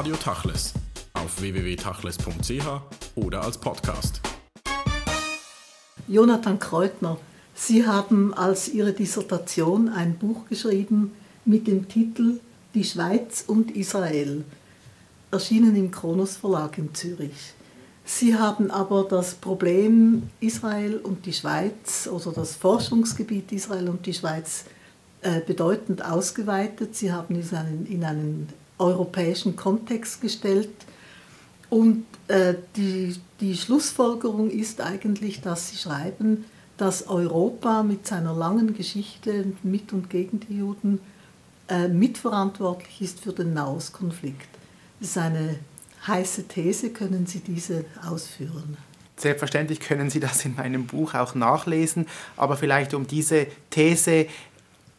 Radio Tachles auf www.tachles.ch oder als Podcast. Jonathan Kreutner, Sie haben als Ihre Dissertation ein Buch geschrieben mit dem Titel Die Schweiz und Israel, erschienen im Kronos Verlag in Zürich. Sie haben aber das Problem Israel und die Schweiz oder das Forschungsgebiet Israel und die Schweiz äh, bedeutend ausgeweitet. Sie haben es in einen europäischen Kontext gestellt. Und äh, die, die Schlussfolgerung ist eigentlich, dass Sie schreiben, dass Europa mit seiner langen Geschichte mit und gegen die Juden äh, mitverantwortlich ist für den Nahostkonflikt. Das ist eine heiße These. Können Sie diese ausführen? Selbstverständlich können Sie das in meinem Buch auch nachlesen, aber vielleicht um diese These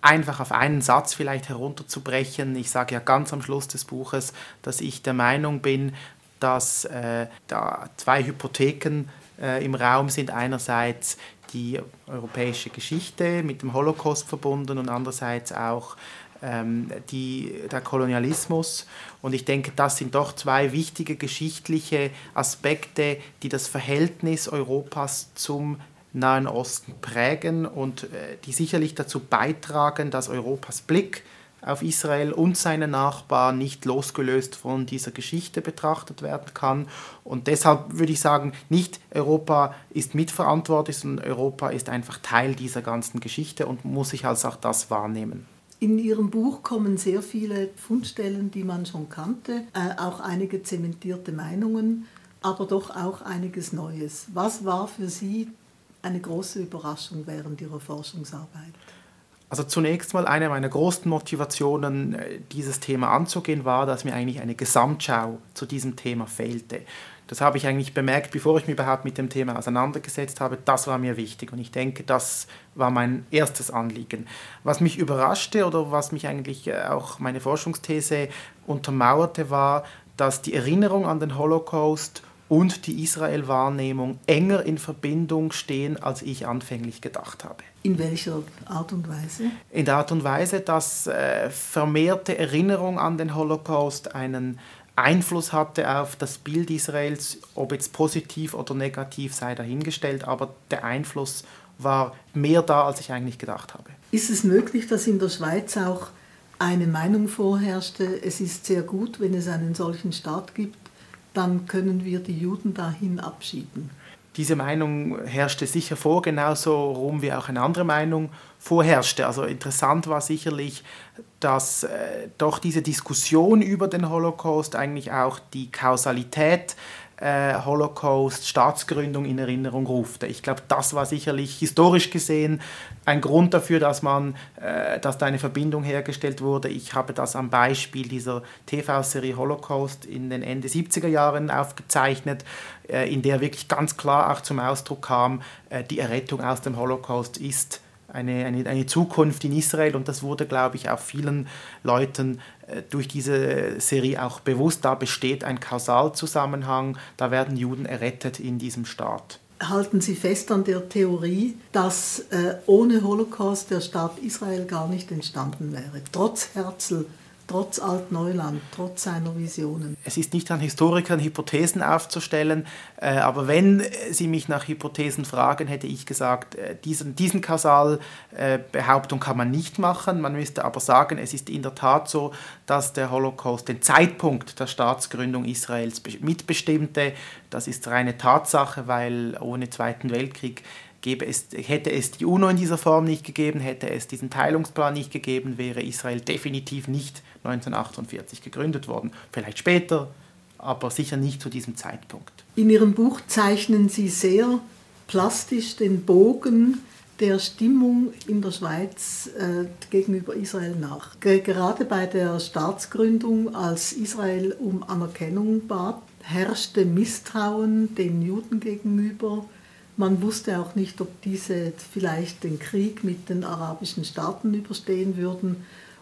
einfach auf einen Satz vielleicht herunterzubrechen. Ich sage ja ganz am Schluss des Buches, dass ich der Meinung bin, dass äh, da zwei Hypotheken äh, im Raum sind. Einerseits die europäische Geschichte mit dem Holocaust verbunden und andererseits auch ähm, die, der Kolonialismus. Und ich denke, das sind doch zwei wichtige geschichtliche Aspekte, die das Verhältnis Europas zum Nahen Osten prägen und äh, die sicherlich dazu beitragen, dass Europas Blick auf Israel und seine Nachbarn nicht losgelöst von dieser Geschichte betrachtet werden kann. Und deshalb würde ich sagen, nicht Europa ist mitverantwortlich, sondern Europa ist einfach Teil dieser ganzen Geschichte und muss sich als auch das wahrnehmen. In Ihrem Buch kommen sehr viele Fundstellen, die man schon kannte, äh, auch einige zementierte Meinungen, aber doch auch einiges Neues. Was war für Sie eine große Überraschung während Ihrer Forschungsarbeit? Also zunächst mal eine meiner großen Motivationen, äh, dieses Thema anzugehen, war, dass mir eigentlich eine Gesamtschau zu diesem Thema fehlte. Das habe ich eigentlich bemerkt, bevor ich mich überhaupt mit dem Thema auseinandergesetzt habe. Das war mir wichtig und ich denke, das war mein erstes Anliegen. Was mich überraschte oder was mich eigentlich äh, auch meine Forschungsthese untermauerte, war, dass die Erinnerung an den Holocaust und die Israel-Wahrnehmung enger in Verbindung stehen, als ich anfänglich gedacht habe. In welcher Art und Weise? In der Art und Weise, dass äh, vermehrte Erinnerung an den Holocaust einen Einfluss hatte auf das Bild Israels, ob jetzt positiv oder negativ sei dahingestellt, aber der Einfluss war mehr da, als ich eigentlich gedacht habe. Ist es möglich, dass in der Schweiz auch eine Meinung vorherrschte, es ist sehr gut, wenn es einen solchen Staat gibt, dann können wir die Juden dahin abschieden. Diese Meinung herrschte sicher vor, genauso rum wie auch eine andere Meinung vorherrschte. Also interessant war sicherlich, dass äh, doch diese Diskussion über den Holocaust eigentlich auch die Kausalität äh, Holocaust, Staatsgründung in Erinnerung ruft. Ich glaube, das war sicherlich historisch gesehen ein Grund dafür, dass man, äh, dass da eine Verbindung hergestellt wurde. Ich habe das am Beispiel dieser TV-Serie Holocaust in den Ende 70er Jahren aufgezeichnet, äh, in der wirklich ganz klar auch zum Ausdruck kam, äh, die Errettung aus dem Holocaust ist eine, eine, eine Zukunft in Israel und das wurde, glaube ich, auch vielen Leuten durch diese Serie auch bewusst. Da besteht ein Kausalzusammenhang, da werden Juden errettet in diesem Staat. Halten Sie fest an der Theorie, dass äh, ohne Holocaust der Staat Israel gar nicht entstanden wäre, trotz Herzl trotz Altneuland, trotz seiner Visionen. Es ist nicht an Historikern, Hypothesen aufzustellen, äh, aber wenn Sie mich nach Hypothesen fragen, hätte ich gesagt, äh, diesen, diesen Kausalbehauptung kann man nicht machen. Man müsste aber sagen, es ist in der Tat so, dass der Holocaust den Zeitpunkt der Staatsgründung Israels mitbestimmte. Das ist reine Tatsache, weil ohne Zweiten Weltkrieg gäbe es, hätte es die UNO in dieser Form nicht gegeben, hätte es diesen Teilungsplan nicht gegeben, wäre Israel definitiv nicht 1948 gegründet worden. Vielleicht später, aber sicher nicht zu diesem Zeitpunkt. In Ihrem Buch zeichnen Sie sehr plastisch den Bogen der Stimmung in der Schweiz äh, gegenüber Israel nach. Gerade bei der Staatsgründung, als Israel um Anerkennung bat, herrschte Misstrauen den Juden gegenüber man wusste auch nicht, ob diese vielleicht den Krieg mit den arabischen Staaten überstehen würden.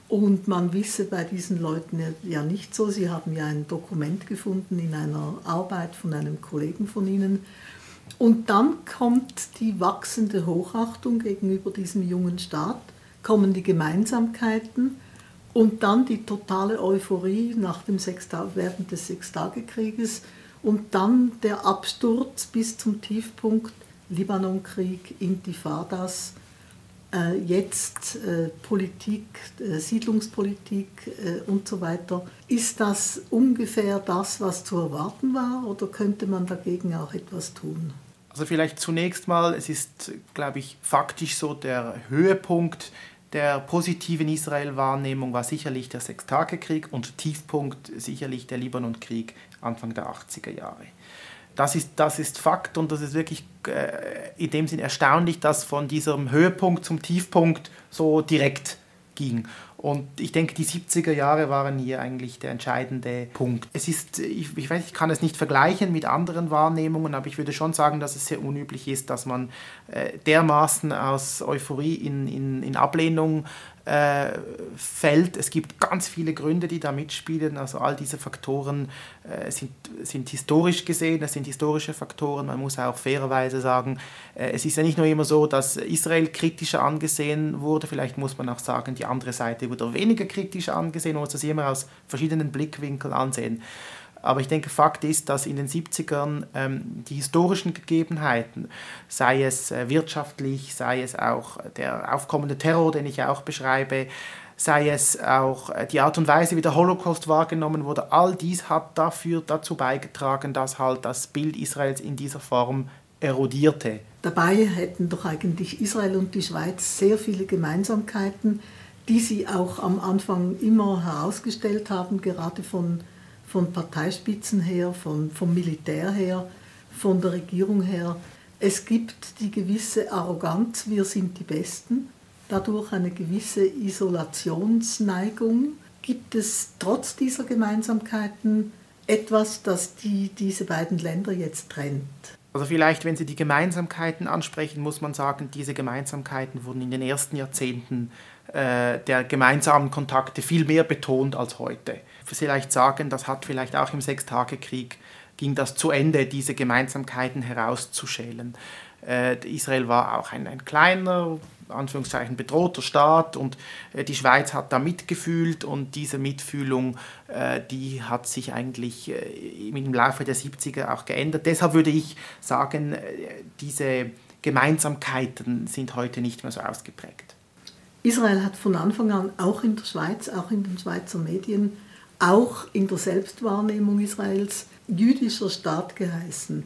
Und man wisse bei diesen Leuten ja nicht so. Sie haben ja ein Dokument gefunden in einer Arbeit von einem Kollegen von Ihnen. Und dann kommt die wachsende Hochachtung gegenüber diesem jungen Staat, kommen die Gemeinsamkeiten Und dann die totale Euphorie nach dem während des Sechstagekrieges und dann der Absturz bis zum Tiefpunkt Libanonkrieg, Intifadas, äh, jetzt äh, Politik, äh, Siedlungspolitik äh, und so weiter. Ist das ungefähr das, was zu erwarten war oder könnte man dagegen auch etwas tun? Also vielleicht zunächst mal, es ist, glaube ich, faktisch so der Höhepunkt der positiven Israel-Wahrnehmung war sicherlich der Sechstagekrieg und Tiefpunkt sicherlich der Libanonkrieg Anfang der 80er Jahre. Das ist, das ist Fakt und das ist wirklich äh, in dem Sinn erstaunlich, dass von diesem Höhepunkt zum Tiefpunkt so direkt ging. Und ich denke, die 70er Jahre waren hier eigentlich der entscheidende Punkt. Es ist, ich, ich weiß, ich kann es nicht vergleichen mit anderen Wahrnehmungen, aber ich würde schon sagen, dass es sehr unüblich ist, dass man äh, dermaßen aus Euphorie in, in, in Ablehnung äh, fällt. Es gibt ganz viele Gründe, die da mitspielen. Also all diese Faktoren äh, sind, sind historisch gesehen, es sind historische Faktoren. Man muss auch fairerweise sagen, äh, es ist ja nicht nur immer so, dass Israel kritischer angesehen wurde. Vielleicht muss man auch sagen, die andere Seite wurde weniger kritisch angesehen. Man muss das immer aus verschiedenen Blickwinkeln ansehen. Aber ich denke, Fakt ist, dass in den 70ern ähm, die historischen Gegebenheiten, sei es äh, wirtschaftlich, sei es auch der aufkommende Terror, den ich auch beschreibe, sei es auch äh, die Art und Weise, wie der Holocaust wahrgenommen wurde, all dies hat dafür dazu beigetragen, dass halt das Bild Israels in dieser Form erodierte. Dabei hätten doch eigentlich Israel und die Schweiz sehr viele Gemeinsamkeiten, die sie auch am Anfang immer herausgestellt haben, gerade von von Parteispitzen her, von, vom Militär her, von der Regierung her. Es gibt die gewisse Arroganz, wir sind die Besten, dadurch eine gewisse Isolationsneigung. Gibt es trotz dieser Gemeinsamkeiten etwas, das die, diese beiden Länder jetzt trennt? Also vielleicht, wenn Sie die Gemeinsamkeiten ansprechen, muss man sagen, diese Gemeinsamkeiten wurden in den ersten Jahrzehnten äh, der gemeinsamen Kontakte viel mehr betont als heute. Vielleicht sagen, das hat vielleicht auch im Sechstagekrieg ging das zu Ende, diese Gemeinsamkeiten herauszuschälen. Äh, Israel war auch ein, ein kleiner, Anführungszeichen bedrohter Staat und äh, die Schweiz hat da mitgefühlt und diese Mitfühlung, äh, die hat sich eigentlich äh, im Laufe der 70er auch geändert. Deshalb würde ich sagen, äh, diese Gemeinsamkeiten sind heute nicht mehr so ausgeprägt. Israel hat von Anfang an auch in der Schweiz, auch in den Schweizer Medien, auch in der Selbstwahrnehmung Israels jüdischer Staat geheißen.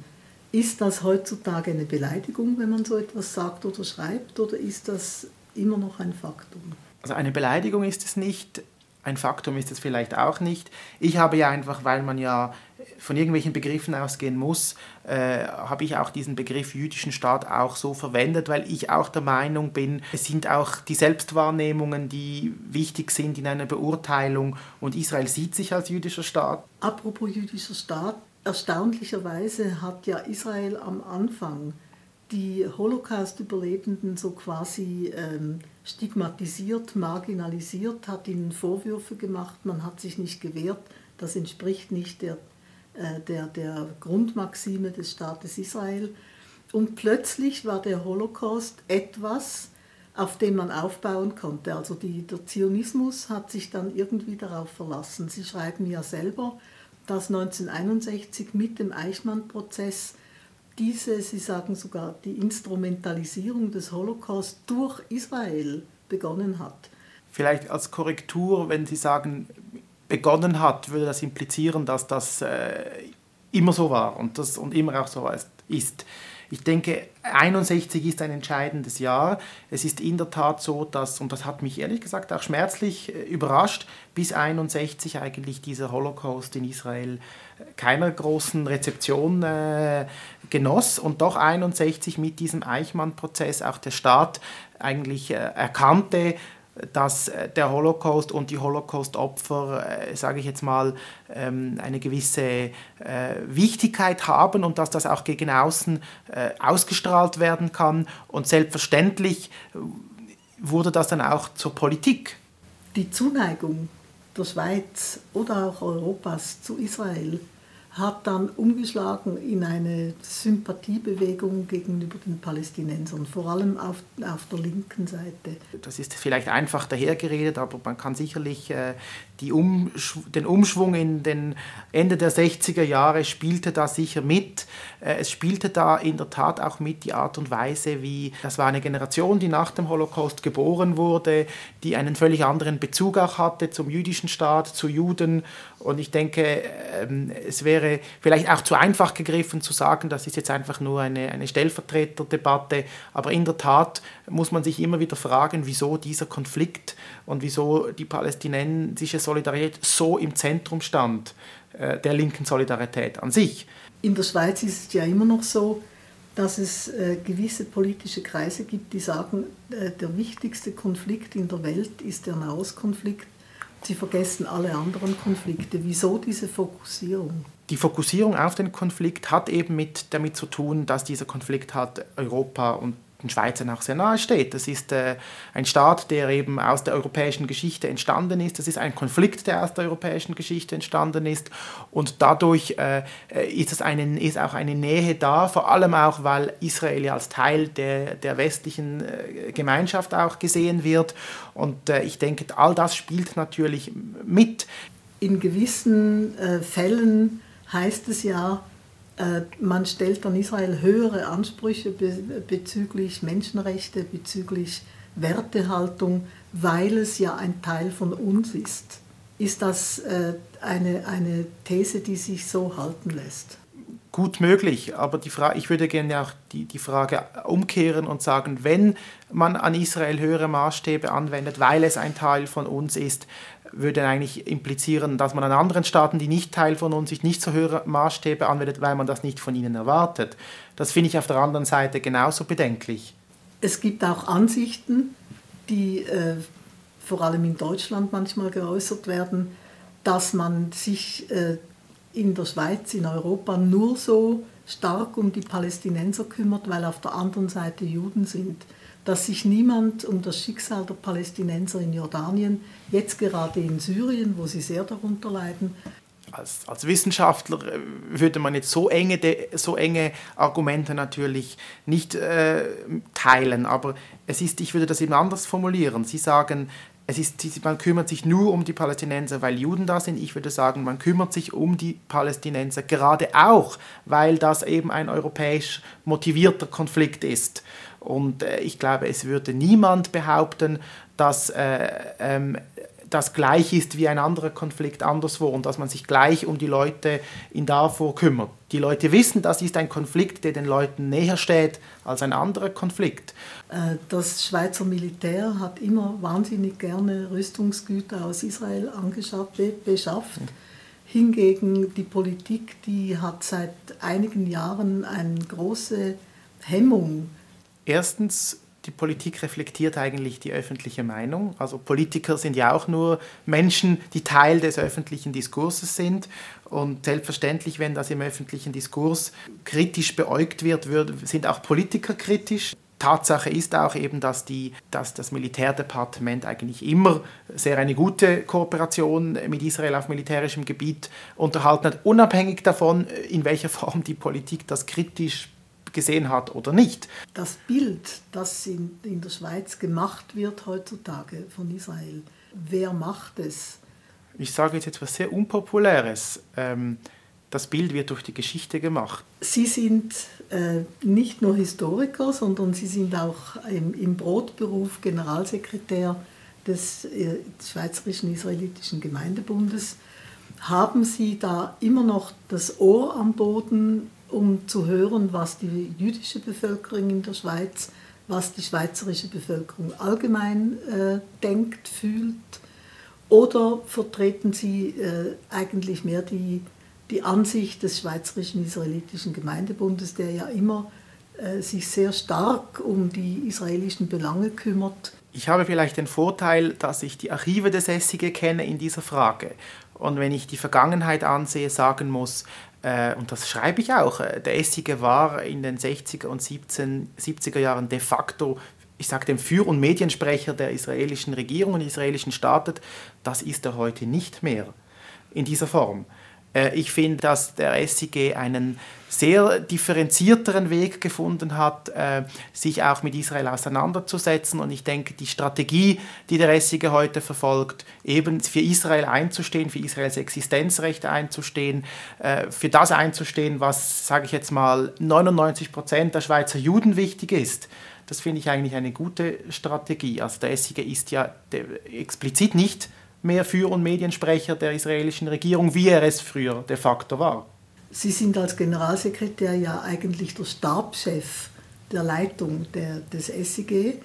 Ist das heutzutage eine Beleidigung, wenn man so etwas sagt oder schreibt, oder ist das immer noch ein Faktum? Also eine Beleidigung ist es nicht, ein Faktum ist es vielleicht auch nicht. Ich habe ja einfach, weil man ja von irgendwelchen Begriffen ausgehen muss, äh, habe ich auch diesen Begriff jüdischen Staat auch so verwendet, weil ich auch der Meinung bin, es sind auch die Selbstwahrnehmungen, die wichtig sind in einer Beurteilung und Israel sieht sich als jüdischer Staat. Apropos jüdischer Staat, erstaunlicherweise hat ja Israel am Anfang die Holocaust-Überlebenden so quasi ähm, stigmatisiert, marginalisiert, hat ihnen Vorwürfe gemacht, man hat sich nicht gewehrt, das entspricht nicht der, äh, der, der Grundmaxime des Staates Israel. Und plötzlich war der Holocaust etwas, auf dem man aufbauen konnte. Also die, der Zionismus hat sich dann irgendwie darauf verlassen. Sie schreiben ja selber, dass 1961 mit dem Eichmann-Prozess diese, Sie sagen sogar, die Instrumentalisierung des Holocaust durch Israel begonnen hat. Vielleicht als Korrektur, wenn Sie sagen, begonnen hat, würde das implizieren, dass das äh, immer so war und, das, und immer auch so ist. Ich denke, 61 ist ein entscheidendes Jahr. Es ist in der Tat so, dass, und das hat mich ehrlich gesagt auch schmerzlich äh, überrascht, bis 61 eigentlich dieser Holocaust in Israel äh, keiner großen Rezeption äh, genoss und doch 61 mit diesem Eichmann-Prozess auch der Staat eigentlich äh, erkannte, dass äh, der Holocaust und die Holocaust-Opfer, äh, sage ich jetzt mal, ähm, eine gewisse äh, Wichtigkeit haben und dass das auch gegen außen äh, ausgestrahlt werden kann. Und selbstverständlich äh, wurde das dann auch zur Politik. Die Zuneigung der Schweiz oder auch Europas zu Israel hat dann umgeschlagen in eine Sympathiebewegung gegenüber den Palästinensern, vor allem auf, auf der linken Seite. Das ist vielleicht einfach dahergeredet, aber man kann sicherlich äh, die Umschw den Umschwung in den Ende der 60er Jahre spielte da sicher mit. Äh, es spielte da in der Tat auch mit die Art und Weise, wie das war eine Generation, die nach dem Holocaust geboren wurde, die einen völlig anderen Bezug auch hatte zum jüdischen Staat, zu Juden. Und ich denke, ähm, es wäre vielleicht auch zu einfach gegriffen zu sagen, das ist jetzt einfach nur eine, eine Stellvertreterdebatte. Aber in der Tat muss man sich immer wieder fragen, wieso dieser Konflikt und wieso die palästinensische Solidarität so im Zentrum stand äh, der linken Solidarität an sich. In der Schweiz ist es ja immer noch so, dass es äh, gewisse politische Kreise gibt, die sagen, äh, der wichtigste Konflikt in der Welt ist der Nahostkonflikt. Sie vergessen alle anderen Konflikte. Wieso diese Fokussierung? Die Fokussierung auf den Konflikt hat eben mit, damit zu tun, dass dieser Konflikt hat Europa und den Schweizern auch sehr nahe steht. Das ist äh, ein Staat, der eben aus der europäischen Geschichte entstanden ist. Das ist ein Konflikt, der aus der europäischen Geschichte entstanden ist. Und dadurch äh, äh ist, es eine, ist auch eine Nähe da, vor allem auch, weil Israel als Teil der, der westlichen äh, Gemeinschaft auch gesehen wird. Und äh, ich denke, all das spielt natürlich mit. In gewissen äh, Fällen heißt es ja, man stellt an Israel höhere Ansprüche bezüglich Menschenrechte, bezüglich Wertehaltung, weil es ja ein Teil von uns ist. Ist das äh, eine, eine These, die sich so halten lässt? Gut möglich, aber die Frage, ich würde gerne auch die, die Frage umkehren und sagen, wenn man an Israel höhere Maßstäbe anwendet, weil es ein Teil von uns ist, würde eigentlich implizieren, dass man an anderen Staaten, die nicht Teil von uns sind, nicht so höhere Maßstäbe anwendet, weil man das nicht von ihnen erwartet. Das finde ich auf der anderen Seite genauso bedenklich. Es gibt auch Ansichten, die äh, vor allem in Deutschland manchmal geäußert werden, dass man sich äh, in der Schweiz, in Europa nur so stark um die Palästinenser kümmert, weil auf der anderen Seite Juden sind. Dass sich niemand um das Schicksal der Palästinenser in Jordanien, jetzt gerade in Syrien, wo sie sehr darunter leiden, als, als, Wissenschaftler äh, würde man jetzt so enge, so enge Argumente natürlich nicht äh, teilen, aber es ist, ich würde das eben anders formulieren. Sie sagen, es ist, man kümmert sich nur um die Palästinenser, weil Juden da sind. Ich würde sagen, man kümmert sich um die Palästinenser gerade auch, weil das eben ein europäisch motivierter Konflikt ist. Und äh, ich glaube, es würde niemand behaupten, dass äh, ähm, das gleich ist wie ein anderer Konflikt anderswo und dass man sich gleich um die Leute in Darfur kümmert. Die Leute wissen, das ist ein Konflikt, der den Leuten näher steht als ein anderer Konflikt. Äh, das Schweizer Militär hat immer wahnsinnig gerne Rüstungsgüter aus Israel angeschafft, beschafft. Hingegen die Politik, die hat seit einigen Jahren eine große Hemmung Erstens, die Politik reflektiert eigentlich die öffentliche Meinung. Also Politiker sind ja auch nur Menschen, die Teil des öffentlichen Diskurses sind. Und selbstverständlich, wenn das im öffentlichen Diskurs kritisch beäugt wird, sind auch Politiker kritisch. Tatsache ist auch eben, dass, die, dass das Militärdepartement eigentlich immer sehr eine gute Kooperation mit Israel auf militärischem Gebiet unterhalten hat, unabhängig davon, in welcher Form die Politik das kritisch gesehen hat oder nicht. Das Bild, das in, in der Schweiz gemacht wird heutzutage von Israel, wer macht es? Ich sage jetzt etwas sehr Unpopuläres. Ähm, das Bild wird durch die Geschichte gemacht. Sie sind äh, nicht nur Historiker, sondern Sie sind auch im, im Brotberuf Generalsekretär des äh, Schweizerischen Israelitischen Gemeindebundes. Haben Sie da immer noch das Ohr am Boden um zu hören, was die jüdische Bevölkerung in der Schweiz, was die schweizerische Bevölkerung allgemein äh, denkt, fühlt? Oder vertreten Sie äh, eigentlich mehr die, die Ansicht des Schweizerischen Israelitischen Gemeindebundes, der ja immer äh, sich sehr stark um die israelischen Belange kümmert? Ich habe vielleicht den Vorteil, dass ich die Archive des Essige kenne in dieser Frage. Und wenn ich die Vergangenheit ansehe, sagen muss, äh, und das schreibe ich auch, äh, der Essige war in den 60er und 17, 70er Jahren de facto ich sage dem Führ- und Mediensprecher der israelischen Regierung und israelischen Staates, das ist er heute nicht mehr in dieser Form. Äh, ich finde, dass der SIG einen sehr differenzierteren Weg gefunden hat, äh, sich auch mit Israel auseinanderzusetzen. Und ich denke, die Strategie, die der SIG heute verfolgt, eben für Israel einzustehen, für Israels Existenzrechte einzustehen, äh, für das einzustehen, was, sage ich jetzt mal, 99 Prozent der Schweizer Juden wichtig ist, das finde ich eigentlich eine gute Strategie. Also der SIG ist ja explizit nicht mehr Für- und Mediensprecher der israelischen Regierung, wie er es früher de facto war. Sie sind als Generalsekretär ja eigentlich der Stabschef der Leitung der, des SIG.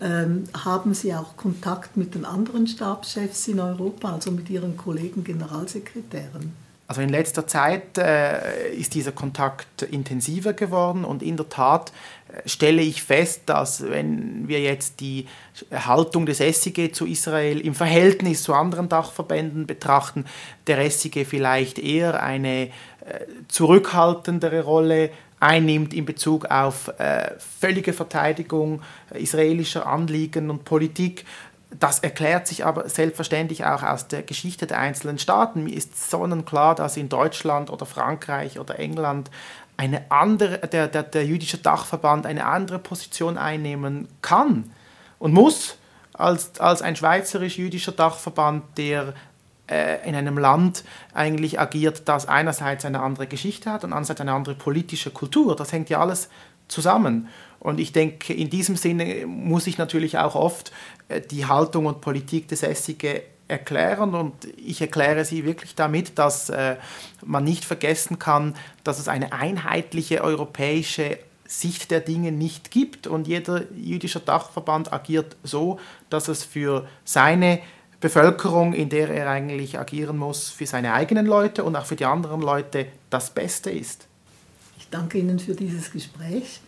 Ähm, haben Sie auch Kontakt mit den anderen Stabschefs in Europa, also mit Ihren Kollegen Generalsekretären? Also in letzter Zeit äh, ist dieser Kontakt intensiver geworden und in der Tat äh, stelle ich fest, dass wenn wir jetzt die Haltung des SIG zu Israel im Verhältnis zu anderen Dachverbänden betrachten, der SIG vielleicht eher eine äh, zurückhaltendere Rolle einnimmt in Bezug auf äh, völlige Verteidigung israelischer Anliegen und Politik das erklärt sich aber selbstverständlich auch aus der Geschichte der einzelnen Staaten. Mir ist sonnenklar, dass in Deutschland oder Frankreich oder England eine andere, der, der, der jüdische Dachverband eine andere Position einnehmen kann und muss als, als ein schweizerisch-jüdischer Dachverband, der äh, in einem Land eigentlich agiert, das einerseits eine andere Geschichte hat und andererseits eine andere politische Kultur. Das hängt ja alles zusammen. Und ich denke, in diesem Sinne muss ich natürlich auch oft äh, die Haltung und Politik des SIG erklären und ich erkläre sie wirklich damit, dass äh, man nicht vergessen kann, dass es eine einheitliche europäische Sicht der Dinge nicht gibt und jeder jüdische Dachverband agiert so, dass es für seine Bevölkerung, in der er eigentlich agieren muss, für seine eigenen Leute und auch für die anderen Leute das Beste ist. Ich danke Ihnen für dieses Gespräch.